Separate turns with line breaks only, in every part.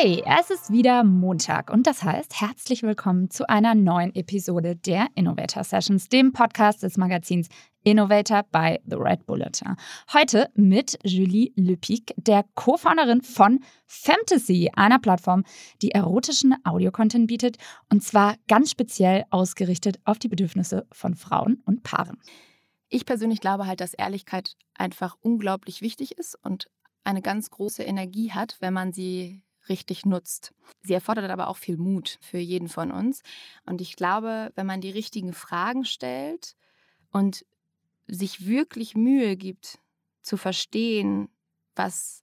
Hey, es ist wieder Montag und das heißt, herzlich willkommen zu einer neuen Episode der Innovator Sessions, dem Podcast des Magazins Innovator bei The Red Bulletin. Heute mit Julie Lepic, der Co-Founderin von Fantasy, einer Plattform, die erotischen Audiocontent bietet und zwar ganz speziell ausgerichtet auf die Bedürfnisse von Frauen und Paaren.
Ich persönlich glaube halt, dass Ehrlichkeit einfach unglaublich wichtig ist und eine ganz große Energie hat, wenn man sie richtig nutzt. Sie erfordert aber auch viel Mut für jeden von uns. Und ich glaube, wenn man die richtigen Fragen stellt und sich wirklich Mühe gibt, zu verstehen, was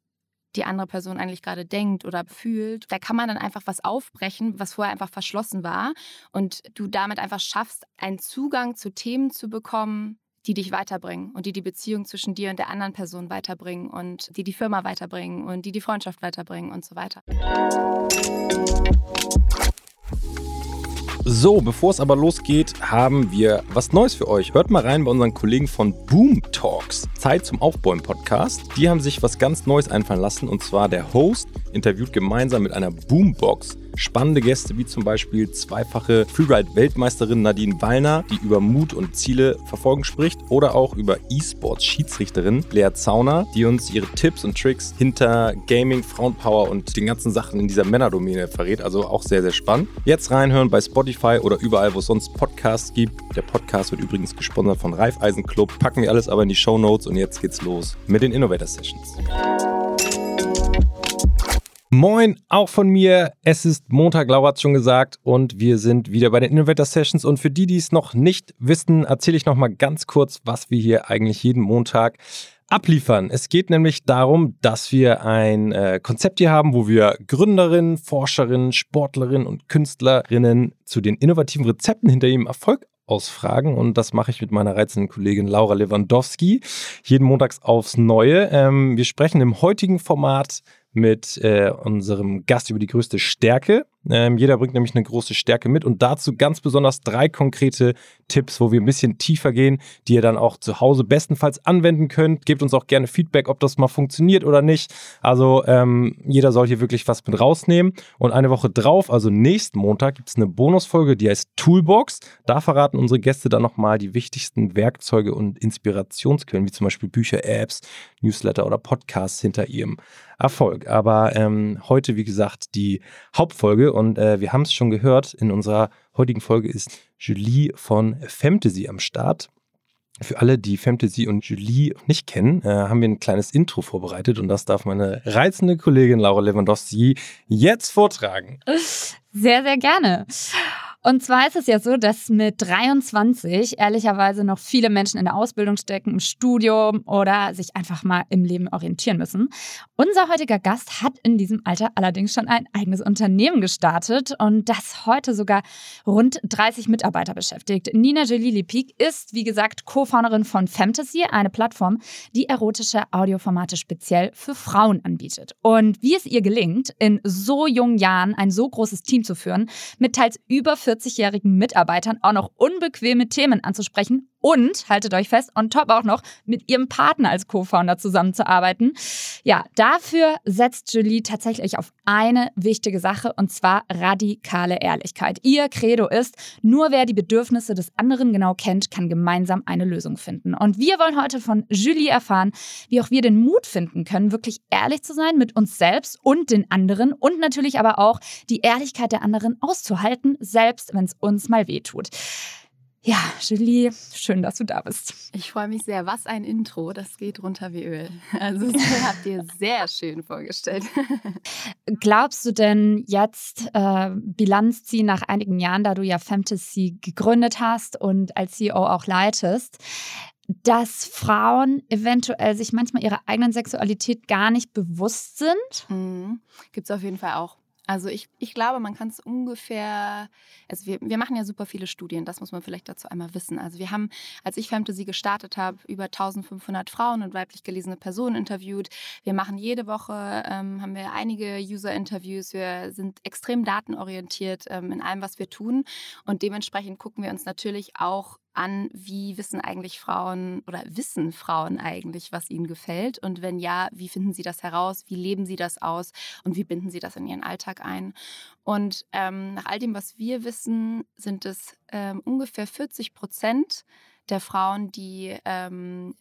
die andere Person eigentlich gerade denkt oder fühlt. Da kann man dann einfach was aufbrechen, was vorher einfach verschlossen war. Und du damit einfach schaffst, einen Zugang zu Themen zu bekommen, die dich weiterbringen und die die Beziehung zwischen dir und der anderen Person weiterbringen und die die Firma weiterbringen und die die Freundschaft weiterbringen und so weiter.
So, bevor es aber losgeht, haben wir was Neues für euch. Hört mal rein bei unseren Kollegen von Boom Talks, Zeit zum Aufbäumen Podcast. Die haben sich was ganz Neues einfallen lassen und zwar der Host interviewt gemeinsam mit einer Boombox spannende Gäste wie zum Beispiel zweifache Freeride-Weltmeisterin Nadine Wallner, die über Mut und Ziele verfolgen spricht, oder auch über E-Sports-Schiedsrichterin Lea Zauner, die uns ihre Tipps und Tricks hinter Gaming, Frauenpower und den ganzen Sachen in dieser Männerdomäne verrät. Also auch sehr, sehr spannend. Jetzt reinhören bei Spotify oder überall, wo es sonst Podcasts gibt. Der Podcast wird übrigens gesponsert von Raiffeisen Club. Packen wir alles aber in die Show Notes und jetzt geht's los mit den Innovator Sessions. Moin, auch von mir. Es ist Montag, Laura hat schon gesagt, und wir sind wieder bei den Innovator Sessions. Und für die, die es noch nicht wissen, erzähle ich noch mal ganz kurz, was wir hier eigentlich jeden Montag abliefern. Es geht nämlich darum, dass wir ein äh, Konzept hier haben, wo wir Gründerinnen, Forscherinnen, Sportlerinnen und Künstlerinnen zu den innovativen Rezepten hinter ihrem Erfolg ausfragen und das mache ich mit meiner reizenden Kollegin Laura Lewandowski jeden Montags aufs Neue. Ähm, wir sprechen im heutigen Format mit äh, unserem Gast über die größte Stärke. Ähm, jeder bringt nämlich eine große Stärke mit und dazu ganz besonders drei konkrete Tipps, wo wir ein bisschen tiefer gehen, die ihr dann auch zu Hause bestenfalls anwenden könnt. Gebt uns auch gerne Feedback, ob das mal funktioniert oder nicht. Also ähm, jeder soll hier wirklich was mit rausnehmen. Und eine Woche drauf, also nächsten Montag, gibt es eine Bonusfolge, die heißt Toolbox. Da verraten unsere Gäste dann nochmal die wichtigsten Werkzeuge und Inspirationsquellen, wie zum Beispiel Bücher, Apps, Newsletter oder Podcasts hinter ihrem Erfolg. Aber ähm, heute, wie gesagt, die Hauptfolge und äh, wir haben es schon gehört, in unserer heutigen Folge ist Julie von Fantasy am Start. Für alle, die Fantasy und Julie nicht kennen, äh, haben wir ein kleines Intro vorbereitet und das darf meine reizende Kollegin Laura Lewandowski jetzt vortragen.
Sehr, sehr gerne. Und zwar ist es ja so, dass mit 23 ehrlicherweise noch viele Menschen in der Ausbildung stecken, im Studium oder sich einfach mal im Leben orientieren müssen. Unser heutiger Gast hat in diesem Alter allerdings schon ein eigenes Unternehmen gestartet und das heute sogar rund 30 Mitarbeiter beschäftigt. Nina Jalili Peak ist, wie gesagt, Co-Founderin von Fantasy, eine Plattform, die erotische Audioformate speziell für Frauen anbietet. Und wie es ihr gelingt, in so jungen Jahren ein so großes Team zu führen, mit teils über 40 40-jährigen Mitarbeitern auch noch unbequeme Themen anzusprechen und, haltet euch fest, on top auch noch mit ihrem Partner als Co-Founder zusammenzuarbeiten. Ja, dafür setzt Julie tatsächlich auf eine wichtige Sache und zwar radikale Ehrlichkeit. Ihr Credo ist, nur wer die Bedürfnisse des anderen genau kennt, kann gemeinsam eine Lösung finden. Und wir wollen heute von Julie erfahren, wie auch wir den Mut finden können, wirklich ehrlich zu sein mit uns selbst und den anderen und natürlich aber auch die Ehrlichkeit der anderen auszuhalten, selbst wenn es uns mal weh tut. Ja, Julie, schön, dass du da bist.
Ich freue mich sehr. Was ein Intro, das geht runter wie Öl. Also, das habt ihr sehr schön vorgestellt.
Glaubst du denn jetzt äh, Bilanz ziehen nach einigen Jahren, da du ja Fantasy gegründet hast und als CEO auch leitest, dass Frauen eventuell sich manchmal ihrer eigenen Sexualität gar nicht bewusst sind?
Mhm. Gibt es auf jeden Fall auch. Also ich, ich glaube, man kann es ungefähr, also wir, wir machen ja super viele Studien, das muss man vielleicht dazu einmal wissen. Also wir haben, als ich Fantasy gestartet habe, über 1500 Frauen und weiblich gelesene Personen interviewt. Wir machen jede Woche, ähm, haben wir einige User-Interviews, wir sind extrem datenorientiert ähm, in allem, was wir tun und dementsprechend gucken wir uns natürlich auch an, wie wissen eigentlich Frauen oder wissen Frauen eigentlich, was ihnen gefällt? Und wenn ja, wie finden sie das heraus? Wie leben sie das aus? Und wie binden sie das in ihren Alltag ein? Und ähm, nach all dem, was wir wissen, sind es ähm, ungefähr 40 Prozent der Frauen, die ähm,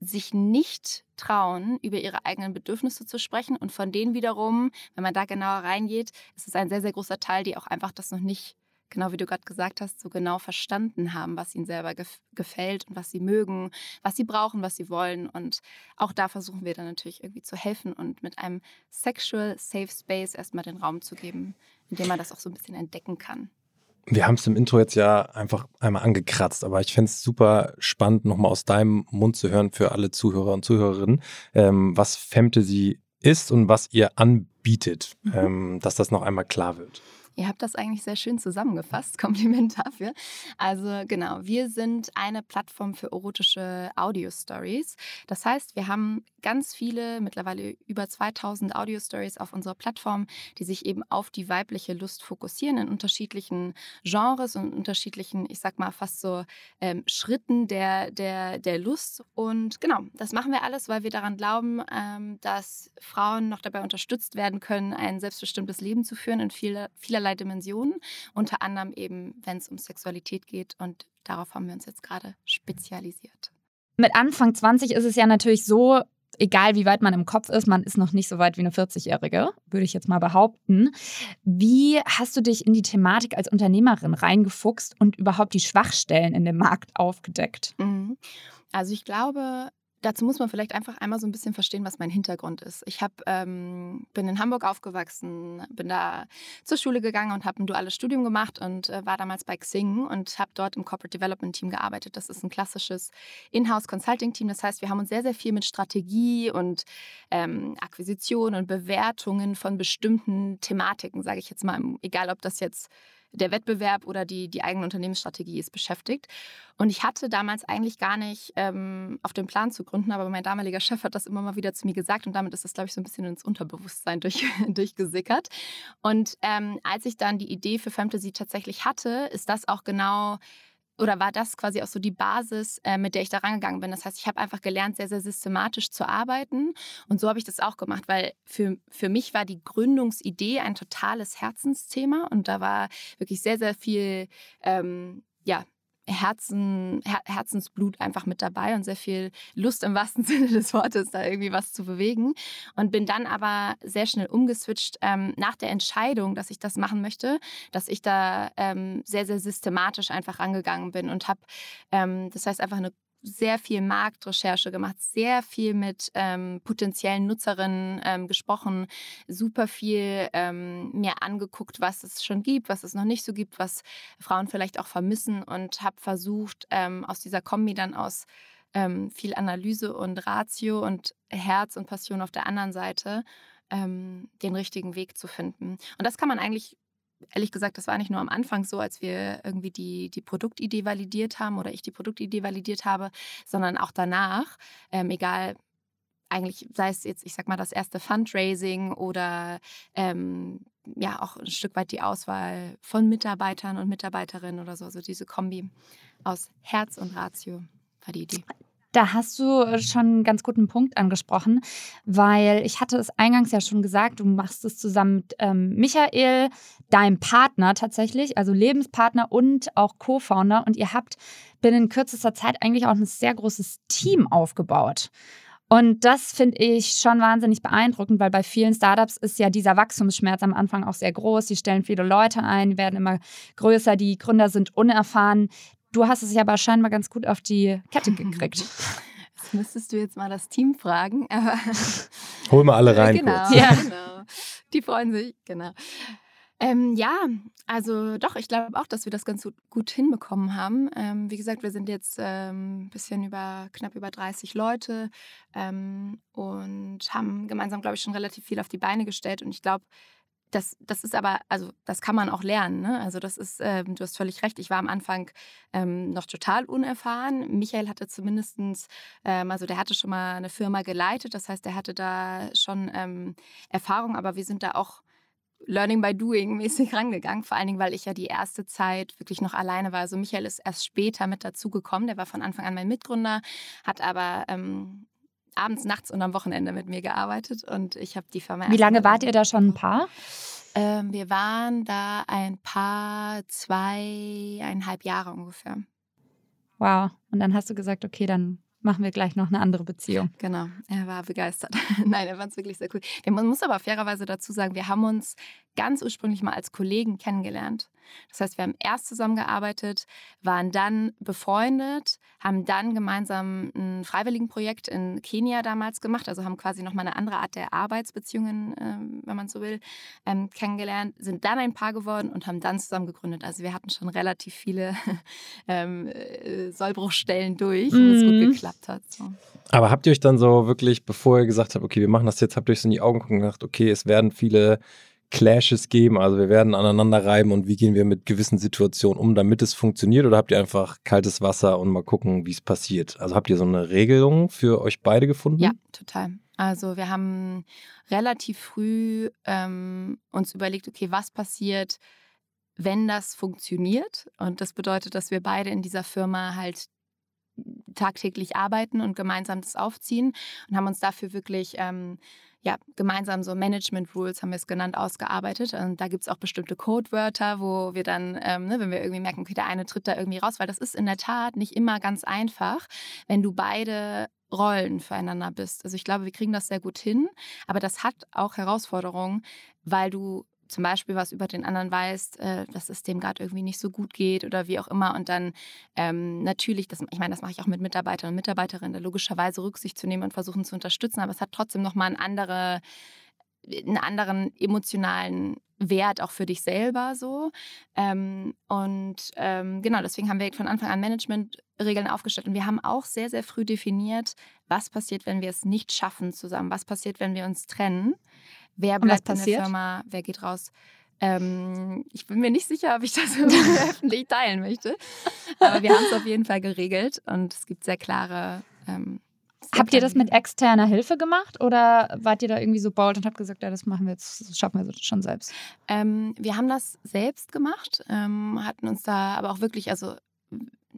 sich nicht trauen, über ihre eigenen Bedürfnisse zu sprechen. Und von denen wiederum, wenn man da genauer reingeht, ist es ein sehr, sehr großer Teil, die auch einfach das noch nicht genau wie du gerade gesagt hast, so genau verstanden haben, was ihnen selber gef gefällt und was sie mögen, was sie brauchen, was sie wollen. Und auch da versuchen wir dann natürlich irgendwie zu helfen und mit einem Sexual Safe Space erstmal den Raum zu geben, in dem man das auch so ein bisschen entdecken kann.
Wir haben es im Intro jetzt ja einfach einmal angekratzt, aber ich fände es super spannend, nochmal aus deinem Mund zu hören für alle Zuhörer und Zuhörerinnen, ähm, was Fantasy ist und was ihr anbietet, mhm. ähm, dass das noch einmal klar wird.
Ihr habt das eigentlich sehr schön zusammengefasst. Kompliment dafür. Also genau, wir sind eine Plattform für erotische Audio-Stories. Das heißt, wir haben ganz viele, mittlerweile über 2000 Audio-Stories auf unserer Plattform, die sich eben auf die weibliche Lust fokussieren in unterschiedlichen Genres und unterschiedlichen, ich sag mal, fast so ähm, Schritten der, der, der Lust. Und genau, das machen wir alles, weil wir daran glauben, ähm, dass Frauen noch dabei unterstützt werden können, ein selbstbestimmtes Leben zu führen in vieler, vielerlei vielerlei Dimensionen, unter anderem eben, wenn es um Sexualität geht. Und darauf haben wir uns jetzt gerade spezialisiert.
Mit Anfang 20 ist es ja natürlich so, egal wie weit man im Kopf ist, man ist noch nicht so weit wie eine 40-Jährige, würde ich jetzt mal behaupten. Wie hast du dich in die Thematik als Unternehmerin reingefuchst und überhaupt die Schwachstellen in dem Markt aufgedeckt?
Mhm. Also ich glaube, Dazu muss man vielleicht einfach einmal so ein bisschen verstehen, was mein Hintergrund ist. Ich hab, ähm, bin in Hamburg aufgewachsen, bin da zur Schule gegangen und habe ein duales Studium gemacht und äh, war damals bei Xing und habe dort im Corporate Development Team gearbeitet. Das ist ein klassisches Inhouse Consulting Team. Das heißt, wir haben uns sehr, sehr viel mit Strategie und ähm, Akquisition und Bewertungen von bestimmten Thematiken, sage ich jetzt mal, egal ob das jetzt der Wettbewerb oder die, die eigene Unternehmensstrategie ist beschäftigt. Und ich hatte damals eigentlich gar nicht ähm, auf den Plan zu gründen, aber mein damaliger Chef hat das immer mal wieder zu mir gesagt und damit ist das, glaube ich, so ein bisschen ins Unterbewusstsein durch, durchgesickert. Und ähm, als ich dann die Idee für Fantasy tatsächlich hatte, ist das auch genau oder war das quasi auch so die Basis, äh, mit der ich da rangegangen bin. Das heißt, ich habe einfach gelernt, sehr, sehr systematisch zu arbeiten. Und so habe ich das auch gemacht, weil für, für mich war die Gründungsidee ein totales Herzensthema. Und da war wirklich sehr, sehr viel ähm, ja, Herzen, Her Herzensblut einfach mit dabei und sehr viel Lust im wahrsten Sinne des Wortes, da irgendwie was zu bewegen. Und bin dann aber sehr schnell umgeswitcht ähm, nach der Entscheidung, dass ich das machen möchte, dass ich da ähm, sehr, sehr systematisch einfach angegangen bin und habe, ähm, das heißt, einfach eine sehr viel Marktrecherche gemacht, sehr viel mit ähm, potenziellen Nutzerinnen ähm, gesprochen, super viel ähm, mir angeguckt, was es schon gibt, was es noch nicht so gibt, was Frauen vielleicht auch vermissen und habe versucht, ähm, aus dieser Kombi dann aus ähm, viel Analyse und Ratio und Herz und Passion auf der anderen Seite ähm, den richtigen Weg zu finden. Und das kann man eigentlich ehrlich gesagt, das war nicht nur am Anfang so, als wir irgendwie die, die Produktidee validiert haben oder ich die Produktidee validiert habe, sondern auch danach, ähm, egal, eigentlich sei es jetzt, ich sag mal, das erste Fundraising oder ähm, ja auch ein Stück weit die Auswahl von Mitarbeitern und Mitarbeiterinnen oder so, also diese Kombi aus Herz und Ratio war die Idee.
Da hast du äh, schon einen ganz guten Punkt angesprochen, weil ich hatte es eingangs ja schon gesagt, du machst es zusammen mit ähm, Michael, deinem Partner tatsächlich, also Lebenspartner und auch Co-Founder und ihr habt binnen kürzester Zeit eigentlich auch ein sehr großes Team aufgebaut. Und das finde ich schon wahnsinnig beeindruckend, weil bei vielen Startups ist ja dieser Wachstumsschmerz am Anfang auch sehr groß. Die stellen viele Leute ein, werden immer größer, die Gründer sind unerfahren. Du hast es ja aber scheinbar ganz gut auf die Kette gekriegt.
Das müsstest du jetzt mal das Team fragen.
Hol mal alle rein.
Genau,
kurz.
Ja. genau. Die freuen sich, genau. Ähm, ja, also doch, ich glaube auch, dass wir das ganz gut hinbekommen haben. Ähm, wie gesagt, wir sind jetzt ein ähm, bisschen über, knapp über 30 Leute ähm, und haben gemeinsam, glaube ich, schon relativ viel auf die Beine gestellt. Und ich glaube, das, das ist aber, also das kann man auch lernen. Ne? Also das ist, ähm, du hast völlig recht, ich war am Anfang ähm, noch total unerfahren. Michael hatte zumindest, ähm, also der hatte schon mal eine Firma geleitet, das heißt, er hatte da schon ähm, Erfahrung, aber wir sind da auch Learning by Doing mäßig rangegangen. Vor allen Dingen, weil ich ja die erste Zeit wirklich noch alleine war. Also Michael ist erst später mit dazugekommen. Der war von Anfang an mein Mitgründer, hat aber ähm, abends, nachts und am Wochenende mit mir gearbeitet und ich habe die Firma.
Wie lange wart ihr da schon ein Paar?
Ähm, wir waren da ein Paar, zweieinhalb Jahre ungefähr.
Wow. Und dann hast du gesagt, okay, dann machen wir gleich noch eine andere Beziehung.
Genau, er war begeistert. Nein, er fand es wirklich sehr cool. Man muss aber fairerweise dazu sagen, wir haben uns ganz ursprünglich mal als Kollegen kennengelernt. Das heißt, wir haben erst zusammengearbeitet, waren dann befreundet, haben dann gemeinsam ein Freiwilligenprojekt in Kenia damals gemacht, also haben quasi nochmal eine andere Art der Arbeitsbeziehungen, ähm, wenn man so will, ähm, kennengelernt, sind dann ein Paar geworden und haben dann zusammen gegründet. Also wir hatten schon relativ viele ähm, äh, Sollbruchstellen durch, mhm. wo es gut mhm. geklappt hat. So.
Aber habt ihr euch dann so wirklich, bevor ihr gesagt habt, okay, wir machen das jetzt, habt ihr euch so in die Augen geguckt und gedacht, okay, es werden viele Clashes geben? Also wir werden aneinander reiben und wie gehen wir mit gewissen Situationen um, damit es funktioniert? Oder habt ihr einfach kaltes Wasser und mal gucken, wie es passiert? Also habt ihr so eine Regelung für euch beide gefunden?
Ja, total. Also wir haben relativ früh ähm, uns überlegt, okay, was passiert, wenn das funktioniert? Und das bedeutet, dass wir beide in dieser Firma halt tagtäglich arbeiten und gemeinsam das aufziehen und haben uns dafür wirklich ähm, ja, gemeinsam so Management Rules, haben wir es genannt, ausgearbeitet. Und da gibt es auch bestimmte Codewörter, wo wir dann, ähm, ne, wenn wir irgendwie merken, okay, der eine tritt da irgendwie raus, weil das ist in der Tat nicht immer ganz einfach, wenn du beide Rollen füreinander bist. Also ich glaube, wir kriegen das sehr gut hin, aber das hat auch Herausforderungen, weil du zum Beispiel was über den anderen weißt, äh, dass es dem gerade irgendwie nicht so gut geht oder wie auch immer. Und dann ähm, natürlich, das, ich meine, das mache ich auch mit Mitarbeitern und Mitarbeiterinnen, logischerweise Rücksicht zu nehmen und versuchen zu unterstützen, aber es hat trotzdem nochmal einen, andere, einen anderen emotionalen Wert auch für dich selber so. Ähm, und ähm, genau, deswegen haben wir von Anfang an Managementregeln aufgestellt. Und wir haben auch sehr, sehr früh definiert, was passiert, wenn wir es nicht schaffen zusammen, was passiert, wenn wir uns trennen. Wer bleibt in der Firma? Wer geht raus? Ähm, ich bin mir nicht sicher, ob ich das öffentlich teilen möchte. Aber wir haben es auf jeden Fall geregelt und es gibt sehr klare. Ähm,
sehr habt ihr das mit externer Hilfe gemacht oder wart ihr da irgendwie so bold und habt gesagt, ja, das machen wir jetzt, das schaffen wir schon selbst?
Ähm, wir haben das selbst gemacht, ähm, hatten uns da aber auch wirklich, also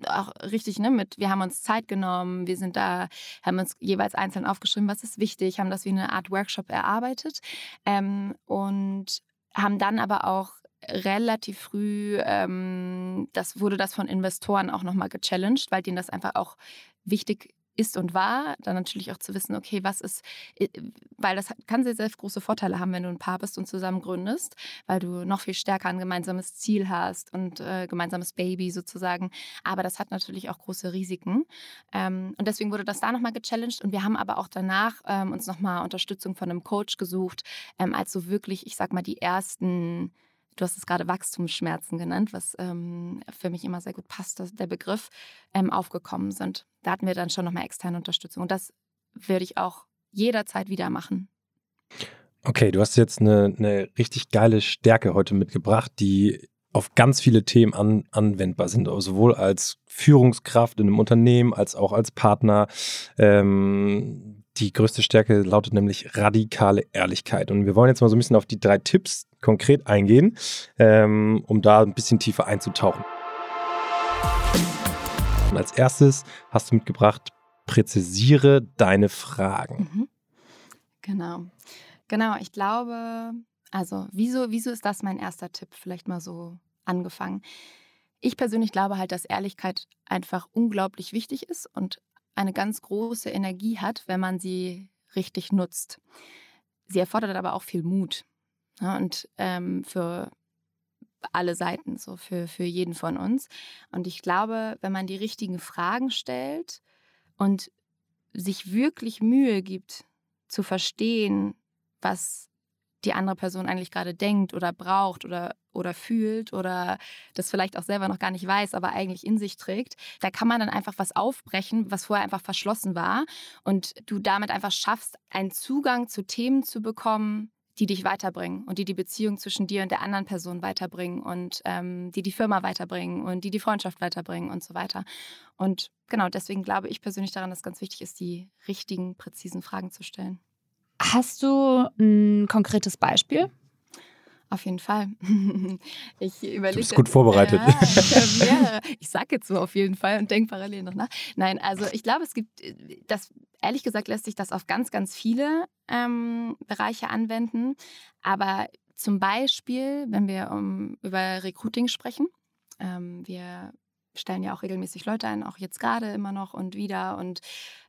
auch richtig, ne, mit, wir haben uns Zeit genommen, wir sind da, haben uns jeweils einzeln aufgeschrieben, was ist wichtig, haben das wie eine Art Workshop erarbeitet ähm, und haben dann aber auch relativ früh, ähm, das wurde das von Investoren auch nochmal gechallenged, weil denen das einfach auch wichtig ist und war, dann natürlich auch zu wissen, okay, was ist, äh, weil das kann sehr, sehr große Vorteile haben, wenn du ein Paar bist und zusammen gründest, weil du noch viel stärker ein gemeinsames Ziel hast und äh, gemeinsames Baby sozusagen. Aber das hat natürlich auch große Risiken. Ähm, und deswegen wurde das da nochmal gechallenged und wir haben aber auch danach ähm, uns nochmal Unterstützung von einem Coach gesucht, ähm, als so wirklich, ich sag mal, die ersten du hast es gerade Wachstumsschmerzen genannt, was ähm, für mich immer sehr gut passt, der Begriff ähm, aufgekommen sind. Da hatten wir dann schon nochmal externe Unterstützung. Und das würde ich auch jederzeit wieder machen.
Okay, du hast jetzt eine, eine richtig geile Stärke heute mitgebracht, die auf ganz viele Themen an, anwendbar sind, also sowohl als Führungskraft in einem Unternehmen als auch als Partner. Ähm, die größte Stärke lautet nämlich radikale Ehrlichkeit. Und wir wollen jetzt mal so ein bisschen auf die drei Tipps konkret eingehen, ähm, um da ein bisschen tiefer einzutauchen. Und als erstes hast du mitgebracht, präzisiere deine Fragen.
Mhm. Genau. Genau, ich glaube, also wieso, wieso ist das mein erster Tipp? Vielleicht mal so angefangen. Ich persönlich glaube halt, dass Ehrlichkeit einfach unglaublich wichtig ist und eine ganz große Energie hat, wenn man sie richtig nutzt. Sie erfordert aber auch viel Mut. Ja, und ähm, für alle Seiten, so für, für jeden von uns. Und ich glaube, wenn man die richtigen Fragen stellt und sich wirklich Mühe gibt, zu verstehen, was die andere Person eigentlich gerade denkt oder braucht oder, oder fühlt oder das vielleicht auch selber noch gar nicht weiß, aber eigentlich in sich trägt, da kann man dann einfach was aufbrechen, was vorher einfach verschlossen war und du damit einfach schaffst, einen Zugang zu Themen zu bekommen, die dich weiterbringen und die die Beziehung zwischen dir und der anderen Person weiterbringen und ähm, die die Firma weiterbringen und die die Freundschaft weiterbringen und so weiter. Und genau deswegen glaube ich persönlich daran, dass ganz wichtig ist, die richtigen, präzisen Fragen zu stellen.
Hast du ein konkretes Beispiel?
Auf jeden Fall. Ich überlege.
Du bist gut vorbereitet.
Ja, ja, ich sage jetzt so auf jeden Fall und denke parallel noch nach. Nein, also ich glaube, es gibt, das, ehrlich gesagt, lässt sich das auf ganz, ganz viele ähm, Bereiche anwenden. Aber zum Beispiel, wenn wir um, über Recruiting sprechen, ähm, wir stellen ja auch regelmäßig Leute ein, auch jetzt gerade immer noch und wieder. Und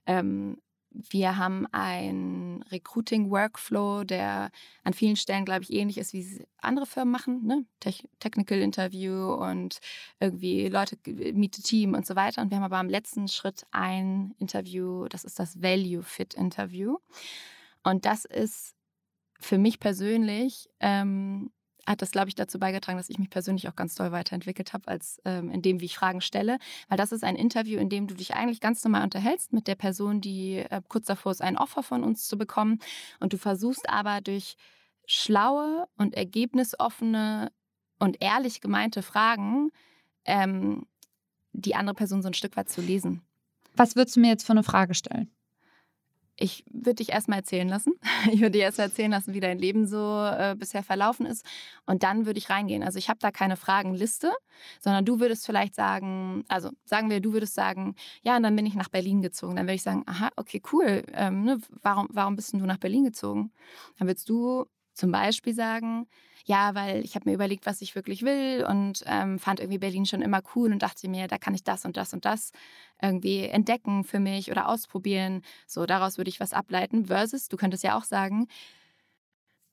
ähm, wir haben einen Recruiting-Workflow, der an vielen Stellen, glaube ich, ähnlich ist, wie andere Firmen machen. Ne? Te Technical Interview und irgendwie Leute, meet the Team und so weiter. Und wir haben aber am letzten Schritt ein Interview, das ist das Value Fit Interview. Und das ist für mich persönlich ähm, hat das, glaube ich, dazu beigetragen, dass ich mich persönlich auch ganz toll weiterentwickelt habe, als ähm, in dem, wie ich Fragen stelle. Weil das ist ein Interview, in dem du dich eigentlich ganz normal unterhältst mit der Person, die äh, kurz davor ist, ein Offer von uns zu bekommen. Und du versuchst aber durch schlaue und ergebnisoffene und ehrlich gemeinte Fragen ähm, die andere Person so ein Stück weit zu lesen.
Was würdest du mir jetzt für eine Frage stellen?
Ich würde dich erstmal erzählen lassen. Ich würde dir erst erzählen lassen, wie dein Leben so äh, bisher verlaufen ist. Und dann würde ich reingehen. Also ich habe da keine Fragenliste, sondern du würdest vielleicht sagen, also sagen wir, du würdest sagen, ja, und dann bin ich nach Berlin gezogen. Dann würde ich sagen, aha, okay, cool. Ähm, ne, warum, warum bist du nach Berlin gezogen? Dann würdest du zum Beispiel sagen, ja, weil ich habe mir überlegt, was ich wirklich will und ähm, fand irgendwie Berlin schon immer cool und dachte mir, da kann ich das und das und das irgendwie entdecken für mich oder ausprobieren. So, daraus würde ich was ableiten. Versus, du könntest ja auch sagen,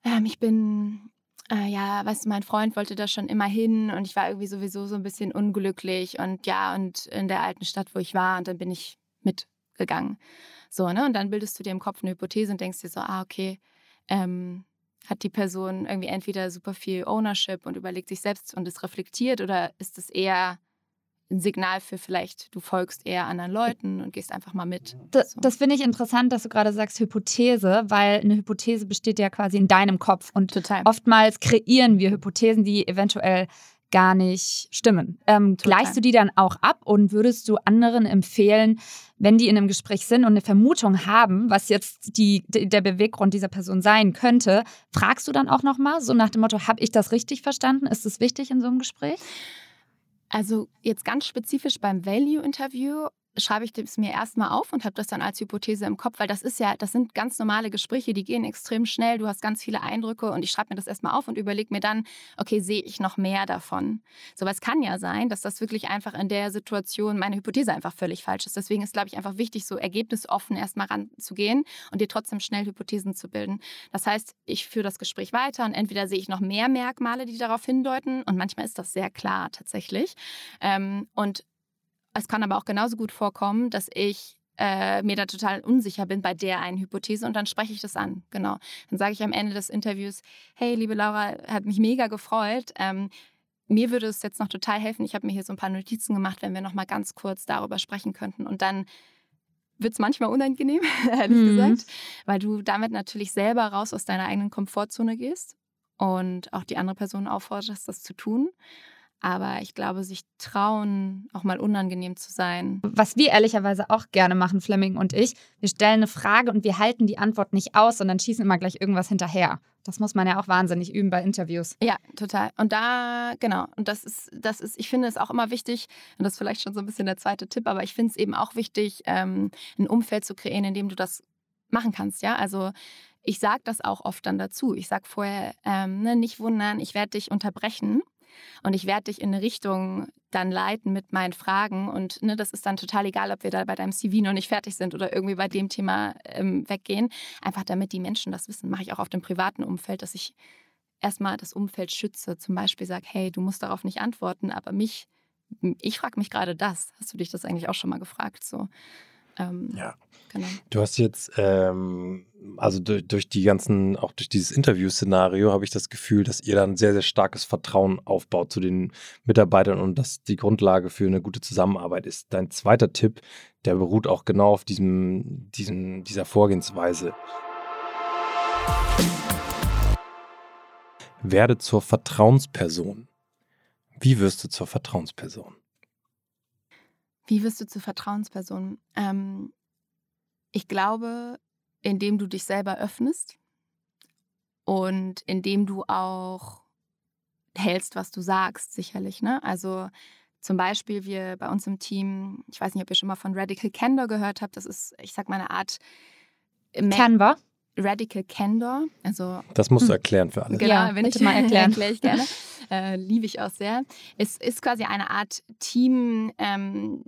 ähm, ich bin, äh, ja, weißt du, mein Freund wollte da schon immer hin und ich war irgendwie sowieso so ein bisschen unglücklich und ja, und in der alten Stadt, wo ich war, und dann bin ich mitgegangen. So, ne? Und dann bildest du dir im Kopf eine Hypothese und denkst dir so, ah, okay, ähm, hat die Person irgendwie entweder super viel Ownership und überlegt sich selbst und ist reflektiert oder ist es eher ein Signal für vielleicht, du folgst eher anderen Leuten und gehst einfach mal mit.
Das, so. das finde ich interessant, dass du gerade sagst Hypothese, weil eine Hypothese besteht ja quasi in deinem Kopf. Und Total. oftmals kreieren wir Hypothesen, die eventuell gar nicht stimmen. Ähm, gleichst du die dann auch ab und würdest du anderen empfehlen, wenn die in einem Gespräch sind und eine Vermutung haben, was jetzt die, der Beweggrund dieser Person sein könnte, fragst du dann auch nochmal so nach dem Motto, habe ich das richtig verstanden? Ist das wichtig in so einem Gespräch?
Also jetzt ganz spezifisch beim Value-Interview schreibe ich es mir erstmal auf und habe das dann als Hypothese im Kopf, weil das ist ja, das sind ganz normale Gespräche, die gehen extrem schnell, du hast ganz viele Eindrücke und ich schreibe mir das erstmal auf und überlege mir dann, okay, sehe ich noch mehr davon? So was kann ja sein, dass das wirklich einfach in der Situation meine Hypothese einfach völlig falsch ist. Deswegen ist, glaube ich, einfach wichtig, so ergebnisoffen erstmal ranzugehen und dir trotzdem schnell Hypothesen zu bilden. Das heißt, ich führe das Gespräch weiter und entweder sehe ich noch mehr Merkmale, die darauf hindeuten und manchmal ist das sehr klar tatsächlich. Ähm, und es kann aber auch genauso gut vorkommen, dass ich äh, mir da total unsicher bin bei der einen Hypothese und dann spreche ich das an. Genau. Dann sage ich am Ende des Interviews, hey, liebe Laura, hat mich mega gefreut. Ähm, mir würde es jetzt noch total helfen. Ich habe mir hier so ein paar Notizen gemacht, wenn wir noch mal ganz kurz darüber sprechen könnten. Und dann wird es manchmal unangenehm, ehrlich mhm. gesagt, weil du damit natürlich selber raus aus deiner eigenen Komfortzone gehst und auch die andere Person aufforderst, das zu tun. Aber ich glaube, sich trauen, auch mal unangenehm zu sein.
Was wir ehrlicherweise auch gerne machen, Fleming und ich, wir stellen eine Frage und wir halten die Antwort nicht aus, sondern schießen immer gleich irgendwas hinterher. Das muss man ja auch wahnsinnig üben bei Interviews.
Ja, total. Und da, genau, und das ist, das ist, ich finde es auch immer wichtig, und das ist vielleicht schon so ein bisschen der zweite Tipp, aber ich finde es eben auch wichtig, ähm, ein Umfeld zu kreieren, in dem du das machen kannst, ja. Also ich sage das auch oft dann dazu. Ich sage vorher, ähm, ne, nicht wundern, ich werde dich unterbrechen und ich werde dich in eine Richtung dann leiten mit meinen Fragen. Und ne, das ist dann total egal, ob wir da bei deinem CV noch nicht fertig sind oder irgendwie bei dem Thema ähm, weggehen. Einfach damit die Menschen das wissen, mache ich auch auf dem privaten Umfeld, dass ich erstmal das Umfeld schütze. Zum Beispiel sage, hey, du musst darauf nicht antworten, aber mich, ich frage mich gerade das. Hast du dich das eigentlich auch schon mal gefragt? So.
Ähm, ja. Genau. Du hast jetzt, ähm, also durch, durch, die ganzen, auch durch dieses Interview-Szenario habe ich das Gefühl, dass ihr dann sehr, sehr starkes Vertrauen aufbaut zu den Mitarbeitern und dass die Grundlage für eine gute Zusammenarbeit ist. Dein zweiter Tipp, der beruht auch genau auf diesem, diesem, dieser Vorgehensweise. Werde zur Vertrauensperson. Wie wirst du zur Vertrauensperson?
Wie wirst du zur Vertrauensperson? Ähm, ich glaube, indem du dich selber öffnest und indem du auch hältst, was du sagst, sicherlich. Ne? Also zum Beispiel wir bei uns im Team, ich weiß nicht, ob ihr schon mal von Radical Candor gehört habt, das ist, ich sag mal, eine Art
Canva.
Radical Candor. Also,
das musst du erklären für alle.
Genau, ja, wenn ich mal erklären. erkläre ich gerne. Äh, liebe ich auch sehr. Es ist quasi eine Art Team, ähm,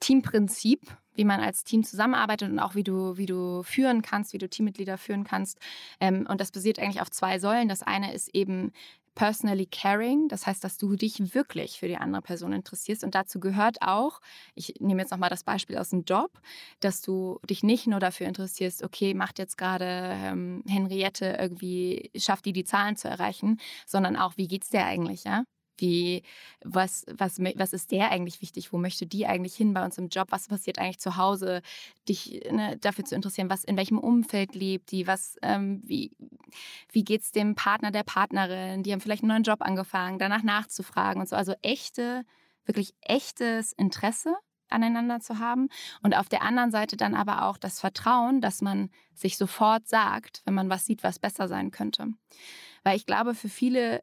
Teamprinzip, wie man als Team zusammenarbeitet und auch wie du, wie du führen kannst, wie du Teammitglieder führen kannst. Ähm, und das basiert eigentlich auf zwei Säulen. Das eine ist eben personally caring, das heißt, dass du dich wirklich für die andere Person interessierst. Und dazu gehört auch, ich nehme jetzt nochmal das Beispiel aus dem Job, dass du dich nicht nur dafür interessierst, okay, macht jetzt gerade ähm, Henriette irgendwie, schafft die die Zahlen zu erreichen, sondern auch, wie geht es dir eigentlich, ja? Wie, was, was, was ist der eigentlich wichtig? Wo möchte die eigentlich hin bei uns im Job? Was passiert eigentlich zu Hause? Dich ne, dafür zu interessieren, was in welchem Umfeld lebt die? Was, ähm, wie wie geht es dem Partner, der Partnerin? Die haben vielleicht einen neuen Job angefangen, danach nachzufragen und so. Also echte, wirklich echtes Interesse aneinander zu haben. Und auf der anderen Seite dann aber auch das Vertrauen, dass man sich sofort sagt, wenn man was sieht, was besser sein könnte. Weil ich glaube, für viele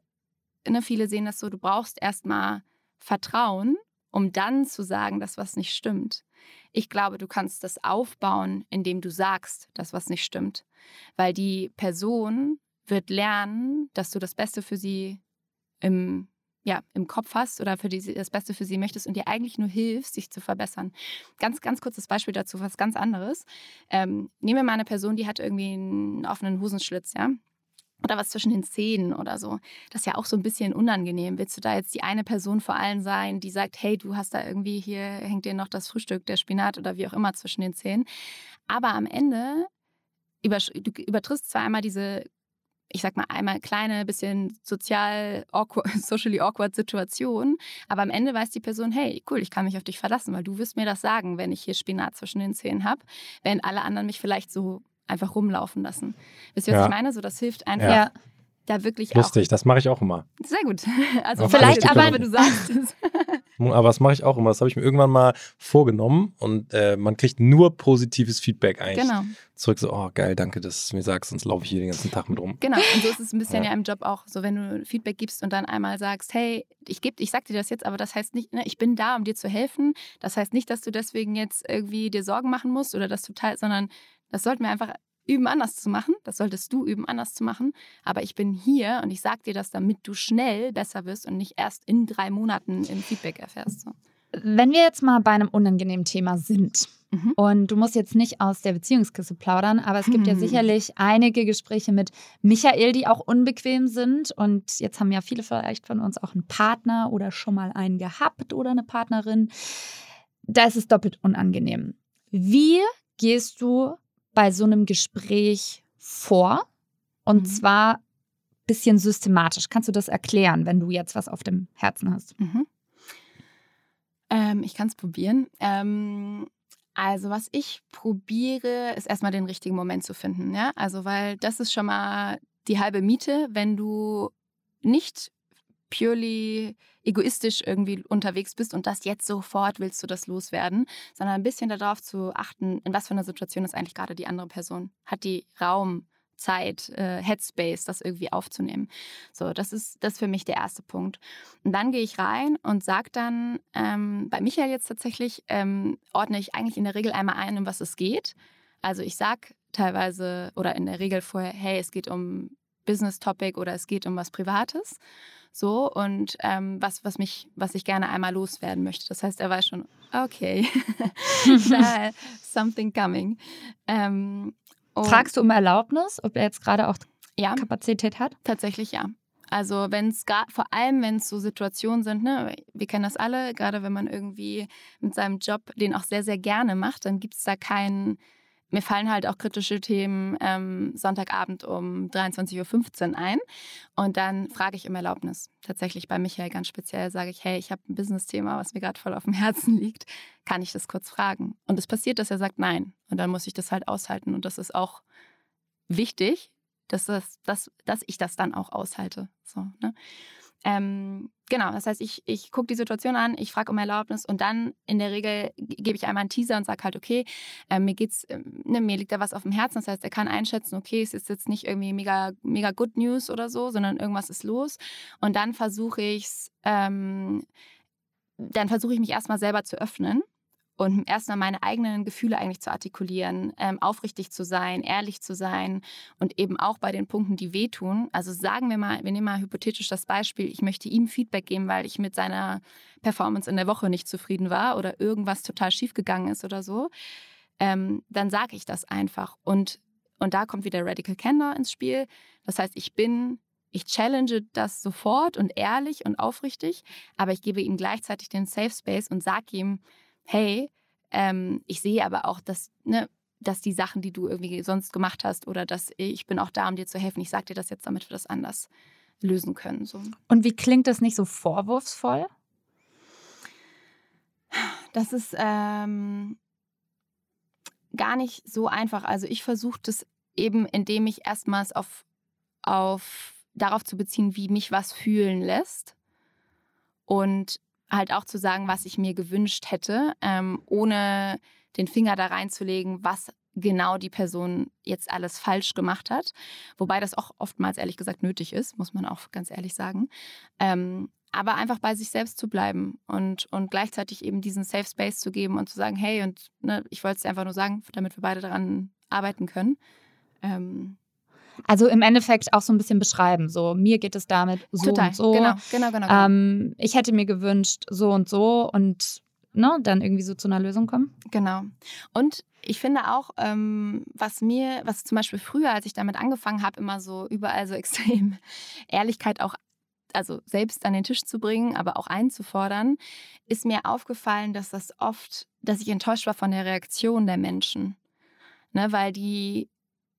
ne, viele sehen das so, du brauchst erstmal Vertrauen, um dann zu sagen, dass was nicht stimmt. Ich glaube, du kannst das aufbauen, indem du sagst, dass was nicht stimmt. Weil die Person wird lernen, dass du das Beste für sie im, ja, im Kopf hast oder für die, das Beste für sie möchtest und dir eigentlich nur hilfst, sich zu verbessern. Ganz, ganz kurzes Beispiel dazu, was ganz anderes. Ähm, nehmen wir mal eine Person, die hat irgendwie einen offenen Hosenschlitz, ja oder was zwischen den Zähnen oder so. Das ist ja auch so ein bisschen unangenehm. Willst du da jetzt die eine Person vor allem sein, die sagt, hey, du hast da irgendwie hier, hängt dir noch das Frühstück, der Spinat oder wie auch immer zwischen den Zähnen. Aber am Ende, über, du übertriffst zwar einmal diese, ich sag mal, einmal kleine, bisschen sozial awkward, socially awkward Situation, aber am Ende weiß die Person, hey, cool, ich kann mich auf dich verlassen, weil du wirst mir das sagen, wenn ich hier Spinat zwischen den Zähnen habe, während alle anderen mich vielleicht so einfach rumlaufen lassen. Wisst ihr, was ja. ich meine? So, das hilft einfach. Ja. Da wirklich
Lustig, auch. das mache ich auch immer.
Sehr gut. Also
vielleicht aber, wenn du sagst
es. aber das mache ich auch immer. Das habe ich mir irgendwann mal vorgenommen und äh, man kriegt nur positives Feedback eigentlich. Genau. Zurück so, oh geil, danke, dass du mir sagst, sonst laufe ich hier den ganzen Tag mit rum.
Genau, und so ist es ein bisschen ja. ja im Job auch. So, wenn du Feedback gibst und dann einmal sagst, hey, ich gebe, ich sag dir das jetzt, aber das heißt nicht, ne, ich bin da, um dir zu helfen. Das heißt nicht, dass du deswegen jetzt irgendwie dir Sorgen machen musst oder dass du teil, sondern das sollten wir einfach üben, anders zu machen. Das solltest du üben, anders zu machen. Aber ich bin hier und ich sage dir das, damit du schnell besser wirst und nicht erst in drei Monaten im Feedback erfährst. So.
Wenn wir jetzt mal bei einem unangenehmen Thema sind, mhm. und du musst jetzt nicht aus der Beziehungskiste plaudern, aber es gibt ja sicherlich einige Gespräche mit Michael, die auch unbequem sind. Und jetzt haben ja viele vielleicht von uns auch einen Partner oder schon mal einen gehabt oder eine Partnerin. Da ist es doppelt unangenehm. Wie gehst du bei so einem Gespräch vor? Und mhm. zwar ein bisschen systematisch. Kannst du das erklären, wenn du jetzt was auf dem Herzen hast?
Mhm. Ähm, ich kann es probieren. Ähm, also, was ich probiere, ist erstmal den richtigen Moment zu finden. Ja? Also, weil das ist schon mal die halbe Miete, wenn du nicht purely egoistisch irgendwie unterwegs bist und das jetzt sofort willst du das loswerden, sondern ein bisschen darauf zu achten, in was für einer Situation ist eigentlich gerade die andere Person. Hat die Raum, Zeit, äh, Headspace, das irgendwie aufzunehmen. So, das ist das ist für mich der erste Punkt. Und dann gehe ich rein und sage dann, ähm, bei Michael jetzt tatsächlich, ähm, ordne ich eigentlich in der Regel einmal ein, um was es geht. Also ich sage teilweise oder in der Regel vorher, hey, es geht um Business Topic oder es geht um was Privates. So und ähm, was, was mich, was ich gerne einmal loswerden möchte. Das heißt, er weiß schon, okay, something coming. Ähm,
Fragst du um Erlaubnis, ob er jetzt gerade auch ja, Kapazität hat?
Tatsächlich ja. Also wenn es vor allem wenn es so Situationen sind, ne, wir kennen das alle, gerade wenn man irgendwie mit seinem Job den auch sehr, sehr gerne macht, dann gibt es da keinen mir fallen halt auch kritische Themen ähm, Sonntagabend um 23.15 Uhr ein. Und dann frage ich um Erlaubnis. Tatsächlich bei Michael ganz speziell sage ich, hey, ich habe ein Business-Thema, was mir gerade voll auf dem Herzen liegt. Kann ich das kurz fragen? Und es passiert, dass er sagt nein. Und dann muss ich das halt aushalten. Und das ist auch wichtig, dass, das, dass, dass ich das dann auch aushalte. So, ne? Ähm, genau, das heißt, ich, ich gucke die Situation an, ich frage um Erlaubnis und dann in der Regel gebe ich einmal einen Teaser und sage halt, okay, äh, mir geht's, äh, ne, mir liegt da was auf dem Herzen. Das heißt, er kann einschätzen, okay, es ist jetzt nicht irgendwie mega, mega good news oder so, sondern irgendwas ist los. Und dann versuche ich es, ähm, dann versuche ich mich erstmal selber zu öffnen und erstmal meine eigenen Gefühle eigentlich zu artikulieren, ähm, aufrichtig zu sein, ehrlich zu sein und eben auch bei den Punkten, die wehtun. Also sagen wir mal, wir nehmen mal hypothetisch das Beispiel, ich möchte ihm Feedback geben, weil ich mit seiner Performance in der Woche nicht zufrieden war oder irgendwas total schief gegangen ist oder so, ähm, dann sage ich das einfach. Und, und da kommt wieder Radical Candor ins Spiel. Das heißt, ich bin ich challenge das sofort und ehrlich und aufrichtig, aber ich gebe ihm gleichzeitig den Safe Space und sage ihm, hey, ähm, ich sehe aber auch, dass, ne, dass die Sachen, die du irgendwie sonst gemacht hast oder dass ich bin auch da, um dir zu helfen. Ich sage dir das jetzt, damit wir das anders lösen können. So.
Und wie klingt das nicht so vorwurfsvoll?
Das ist ähm, gar nicht so einfach. Also ich versuche das eben, indem ich erstmals auf, auf darauf zu beziehen, wie mich was fühlen lässt. Und halt auch zu sagen, was ich mir gewünscht hätte, ähm, ohne den Finger da reinzulegen, was genau die Person jetzt alles falsch gemacht hat. Wobei das auch oftmals ehrlich gesagt nötig ist, muss man auch ganz ehrlich sagen. Ähm, aber einfach bei sich selbst zu bleiben und, und gleichzeitig eben diesen Safe Space zu geben und zu sagen, hey, und ne, ich wollte es dir einfach nur sagen, damit wir beide daran arbeiten können. Ähm,
also im Endeffekt auch so ein bisschen beschreiben. So, mir geht es damit so
Total.
und so.
Genau, genau, genau. genau.
Ähm, ich hätte mir gewünscht, so und so und ne, dann irgendwie so zu einer Lösung kommen.
Genau. Und ich finde auch, ähm, was mir, was zum Beispiel früher, als ich damit angefangen habe, immer so überall so extrem Ehrlichkeit auch also selbst an den Tisch zu bringen, aber auch einzufordern, ist mir aufgefallen, dass das oft, dass ich enttäuscht war von der Reaktion der Menschen. Ne, weil die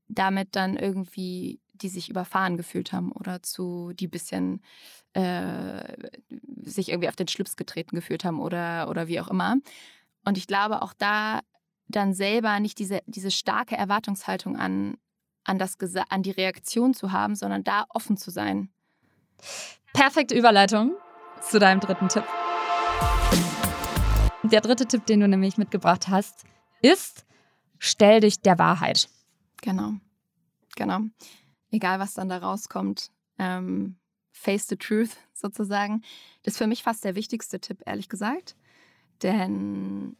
damit dann irgendwie die sich überfahren gefühlt haben oder zu die bisschen äh, sich irgendwie auf den Schlips getreten gefühlt haben oder, oder wie auch immer. Und ich glaube auch da dann selber nicht diese, diese starke Erwartungshaltung an, an, das, an die Reaktion zu haben, sondern da offen zu sein.
Perfekte Überleitung zu deinem dritten Tipp. Der dritte Tipp, den du nämlich mitgebracht hast, ist, stell dich der Wahrheit.
Genau, genau. Egal, was dann da rauskommt. Ähm, face the truth sozusagen. Das ist für mich fast der wichtigste Tipp, ehrlich gesagt. Denn.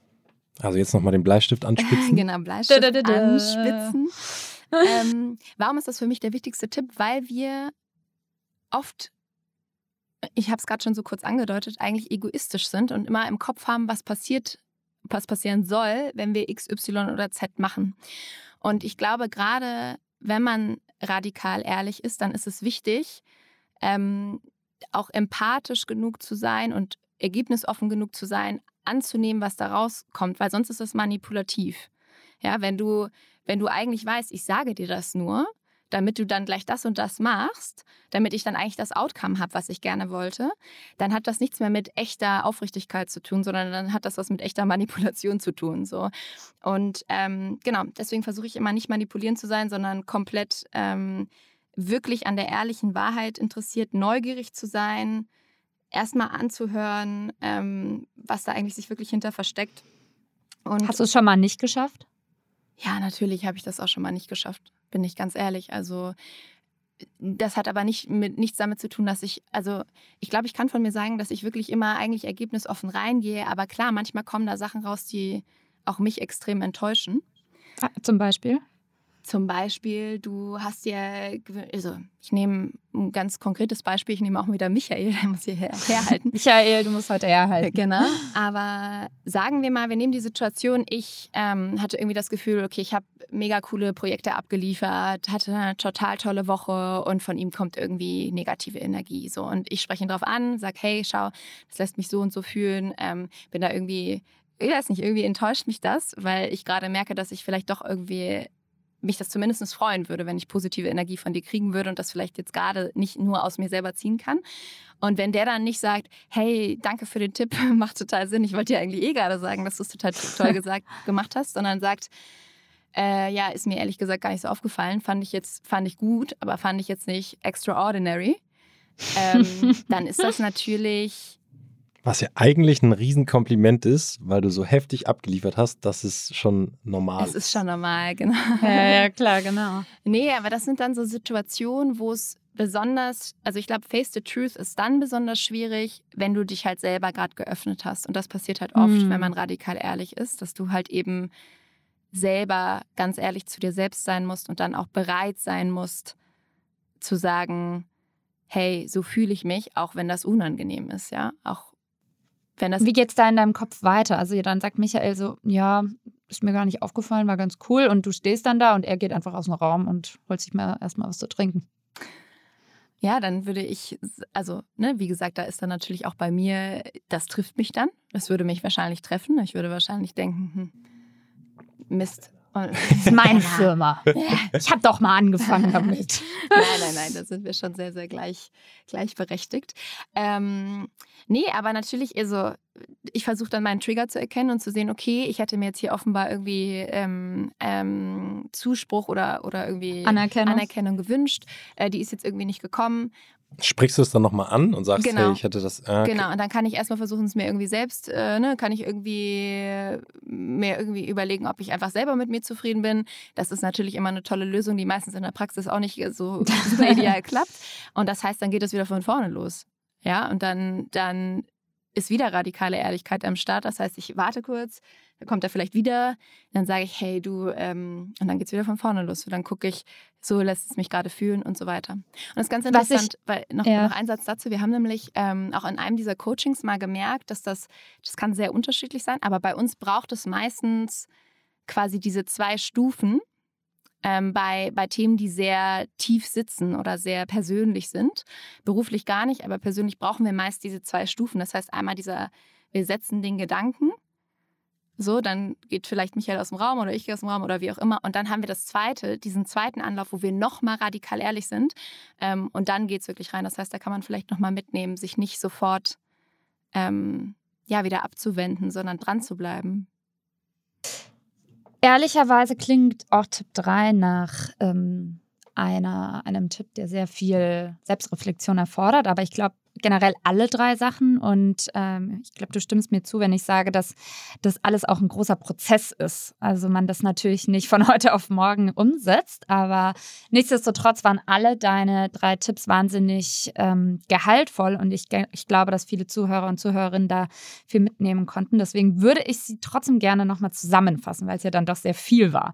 Also jetzt nochmal den Bleistift anspitzen.
genau, Bleistift da, da, da, anspitzen. ähm, warum ist das für mich der wichtigste Tipp? Weil wir oft, ich habe es gerade schon so kurz angedeutet, eigentlich egoistisch sind und immer im Kopf haben, was passiert, was passieren soll, wenn wir X, Y oder Z machen. Und ich glaube, gerade wenn man radikal ehrlich ist, dann ist es wichtig, ähm, auch empathisch genug zu sein und ergebnisoffen genug zu sein, anzunehmen, was da rauskommt, weil sonst ist es manipulativ. Ja, wenn du, wenn du eigentlich weißt, ich sage dir das nur, damit du dann gleich das und das machst, damit ich dann eigentlich das Outcome habe, was ich gerne wollte, dann hat das nichts mehr mit echter Aufrichtigkeit zu tun, sondern dann hat das was mit echter Manipulation zu tun. So. Und ähm, genau, deswegen versuche ich immer nicht manipulierend zu sein, sondern komplett ähm, wirklich an der ehrlichen Wahrheit interessiert, neugierig zu sein, erstmal anzuhören, ähm, was da eigentlich sich wirklich hinter versteckt.
Und Hast du es schon mal nicht geschafft?
Ja, natürlich habe ich das auch schon mal nicht geschafft bin ich ganz ehrlich. Also das hat aber nicht mit nichts damit zu tun, dass ich, also ich glaube, ich kann von mir sagen, dass ich wirklich immer eigentlich ergebnisoffen reingehe. Aber klar, manchmal kommen da Sachen raus, die auch mich extrem enttäuschen.
Ah, zum Beispiel?
Zum Beispiel, du hast ja, also ich nehme ein ganz konkretes Beispiel, ich nehme auch wieder Michael, der muss hier herhalten.
Michael, du musst heute herhalten.
Genau. Aber sagen wir mal, wir nehmen die Situation, ich ähm, hatte irgendwie das Gefühl, okay, ich habe mega coole Projekte abgeliefert, hatte eine total tolle Woche und von ihm kommt irgendwie negative Energie. So. Und ich spreche ihn darauf an, sage, hey, schau, das lässt mich so und so fühlen, ähm, bin da irgendwie ich weiß nicht, irgendwie enttäuscht mich das, weil ich gerade merke, dass ich vielleicht doch irgendwie mich das zumindest freuen würde, wenn ich positive Energie von dir kriegen würde und das vielleicht jetzt gerade nicht nur aus mir selber ziehen kann. Und wenn der dann nicht sagt, hey, danke für den Tipp, macht total Sinn, ich wollte dir eigentlich eh gerade sagen, dass du es total toll gesagt, gemacht hast, sondern sagt, äh, ja, ist mir ehrlich gesagt gar nicht so aufgefallen, fand ich jetzt, fand ich gut, aber fand ich jetzt nicht extraordinary. ähm, dann ist das natürlich.
Was ja eigentlich ein Riesenkompliment ist, weil du so heftig abgeliefert hast, dass es schon normal
ist. Es ist schon normal, genau.
Ja, ja, klar, genau.
Nee, aber das sind dann so Situationen, wo es besonders, also ich glaube, Face the Truth ist dann besonders schwierig, wenn du dich halt selber gerade geöffnet hast. Und das passiert halt oft, mhm. wenn man radikal ehrlich ist, dass du halt eben selber ganz ehrlich zu dir selbst sein musst und dann auch bereit sein musst, zu sagen, hey, so fühle ich mich, auch wenn das unangenehm ist, ja. Auch wenn das.
Wie geht's da in deinem Kopf weiter? Also dann sagt Michael so, ja, ist mir gar nicht aufgefallen, war ganz cool. Und du stehst dann da und er geht einfach aus dem Raum und holt sich mal erstmal was zu trinken.
Ja, dann würde ich, also, ne, wie gesagt, da ist dann natürlich auch bei mir, das trifft mich dann. Das würde mich wahrscheinlich treffen. Ich würde wahrscheinlich denken, hm, Mist,
das ist meine Firma. Ich habe doch mal angefangen damit.
Nein, nein, nein, da sind wir schon sehr, sehr gleich, gleichberechtigt. Ähm, nee, aber natürlich, also ich versuche dann meinen Trigger zu erkennen und zu sehen, okay, ich hätte mir jetzt hier offenbar irgendwie ähm, ähm, Zuspruch oder, oder irgendwie
Anerkennung,
Anerkennung gewünscht. Äh, die ist jetzt irgendwie nicht gekommen.
Sprichst du es dann nochmal an und sagst,
genau.
hey, ich hätte das.
Okay. Genau, und dann kann ich erstmal versuchen, es mir irgendwie selbst, äh, ne, kann ich irgendwie mir irgendwie überlegen, ob ich einfach selber mit mir zufrieden bin. Das ist natürlich immer eine tolle Lösung, die meistens in der Praxis auch nicht so ideal klappt. Und das heißt, dann geht es wieder von vorne los. Ja, und dann, dann ist wieder radikale Ehrlichkeit am Start. Das heißt, ich warte kurz, dann kommt er vielleicht wieder, dann sage ich, hey du, ähm, und dann geht es wieder von vorne los. Und dann gucke ich, so lässt es mich gerade fühlen und so weiter. Und das ist ganz interessant, ich, weil noch, ja. noch ein Satz dazu, wir haben nämlich ähm, auch in einem dieser Coachings mal gemerkt, dass das, das kann sehr unterschiedlich sein, aber bei uns braucht es meistens quasi diese zwei Stufen, ähm, bei, bei Themen, die sehr tief sitzen oder sehr persönlich sind. Beruflich gar nicht, aber persönlich brauchen wir meist diese zwei Stufen. Das heißt einmal dieser, wir setzen den Gedanken so, dann geht vielleicht Michael aus dem Raum oder ich gehe aus dem Raum oder wie auch immer. Und dann haben wir das zweite, diesen zweiten Anlauf, wo wir nochmal radikal ehrlich sind. Ähm, und dann geht es wirklich rein. Das heißt, da kann man vielleicht nochmal mitnehmen, sich nicht sofort ähm, ja, wieder abzuwenden, sondern dran zu bleiben.
Ehrlicherweise klingt auch Tipp 3 nach ähm, einer, einem Tipp, der sehr viel Selbstreflexion erfordert. Aber ich glaube, generell alle drei Sachen. Und ähm, ich glaube, du stimmst mir zu, wenn ich sage, dass das alles auch ein großer Prozess ist. Also man das natürlich nicht von heute auf morgen umsetzt, aber nichtsdestotrotz waren alle deine drei Tipps wahnsinnig ähm, gehaltvoll und ich, ich glaube, dass viele Zuhörer und Zuhörerinnen da viel mitnehmen konnten. Deswegen würde ich sie trotzdem gerne nochmal zusammenfassen, weil es ja dann doch sehr viel war.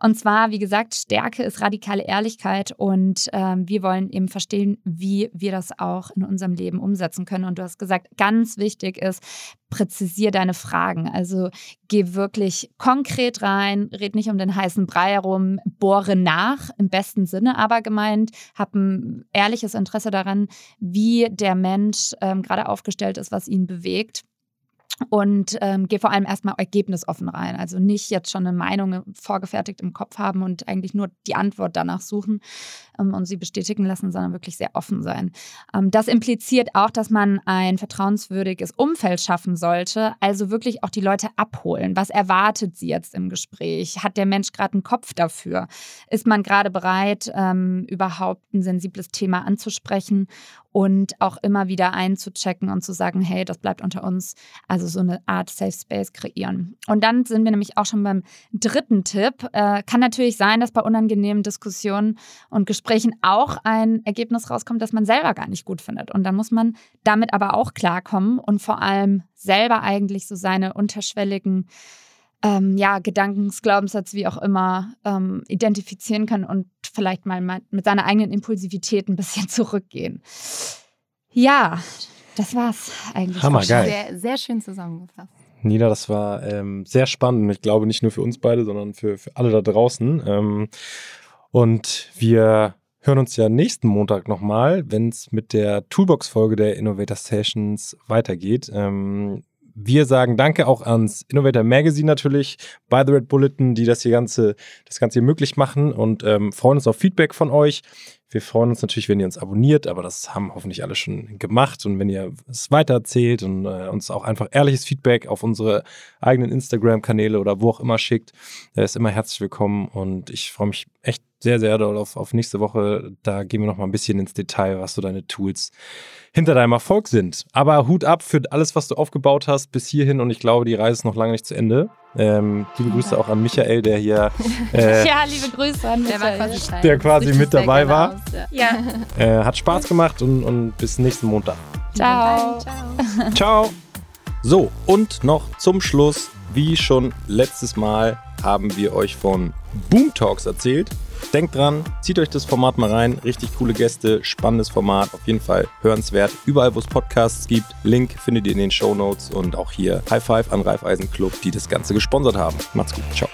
Und zwar, wie gesagt, Stärke ist radikale Ehrlichkeit und ähm, wir wollen eben verstehen, wie wir das auch in unserem Leben umsetzen können. Und du hast gesagt, ganz wichtig ist, präzisier deine Fragen. Also geh wirklich konkret rein, red nicht um den heißen Brei herum, bohre nach, im besten Sinne aber gemeint, hab ein ehrliches Interesse daran, wie der Mensch ähm, gerade aufgestellt ist, was ihn bewegt und ähm, gehe vor allem erstmal ergebnisoffen rein. Also nicht jetzt schon eine Meinung vorgefertigt im Kopf haben und eigentlich nur die Antwort danach suchen ähm, und sie bestätigen lassen, sondern wirklich sehr offen sein. Ähm, das impliziert auch, dass man ein vertrauenswürdiges Umfeld schaffen sollte, also wirklich auch die Leute abholen. Was erwartet sie jetzt im Gespräch? Hat der Mensch gerade einen Kopf dafür? Ist man gerade bereit, ähm, überhaupt ein sensibles Thema anzusprechen? und auch immer wieder einzuchecken und zu sagen, hey, das bleibt unter uns. Also so eine Art Safe Space kreieren. Und dann sind wir nämlich auch schon beim dritten Tipp. Äh, kann natürlich sein, dass bei unangenehmen Diskussionen und Gesprächen auch ein Ergebnis rauskommt, das man selber gar nicht gut findet. Und dann muss man damit aber auch klarkommen und vor allem selber eigentlich so seine unterschwelligen ähm, ja, Gedankensglaubenssatz, wie auch immer, ähm, identifizieren kann und vielleicht mal mit seiner eigenen Impulsivität ein bisschen zurückgehen. Ja, das war's eigentlich.
Hammergeil.
Sehr, sehr schön zusammengefasst.
Nina, das war ähm, sehr spannend. Ich glaube nicht nur für uns beide, sondern für, für alle da draußen. Ähm, und wir hören uns ja nächsten Montag nochmal, wenn es mit der Toolbox-Folge der Innovator Sessions weitergeht. Ähm, wir sagen Danke auch ans Innovator Magazine natürlich, bei The Red Bulletin, die das hier Ganze, das Ganze hier möglich machen und ähm, freuen uns auf Feedback von euch. Wir freuen uns natürlich, wenn ihr uns abonniert, aber das haben hoffentlich alle schon gemacht. Und wenn ihr es weitererzählt und äh, uns auch einfach ehrliches Feedback auf unsere eigenen Instagram-Kanäle oder wo auch immer schickt, äh, ist immer herzlich willkommen. Und ich freue mich echt sehr, sehr doll auf, auf nächste Woche. Da gehen wir noch mal ein bisschen ins Detail, was so deine Tools hinter deinem Erfolg sind. Aber Hut ab für alles, was du aufgebaut hast bis hierhin. Und ich glaube, die Reise ist noch lange nicht zu Ende. Ähm, liebe Grüße auch an Michael, der hier.
Äh, ja, liebe Grüße an
Der war
Michael.
quasi, Teil
Der quasi mit dabei
Success
war.
Factor Ja.
Ja,
äh, hat Spaß gemacht und, und bis nächsten Montag.
ciao.
Ciao.
Ciao. So, und noch zum Schluss, wie schon letztes Mal, haben wir euch von Boom Talks erzählt. Denkt dran, zieht euch das Format mal rein. Richtig coole Gäste, spannendes Format, auf jeden Fall hörenswert. Überall, wo es Podcasts gibt, Link findet ihr in den Show Notes und auch hier High Five an Raiffeisen Club, die das Ganze gesponsert haben. Macht's gut, ciao.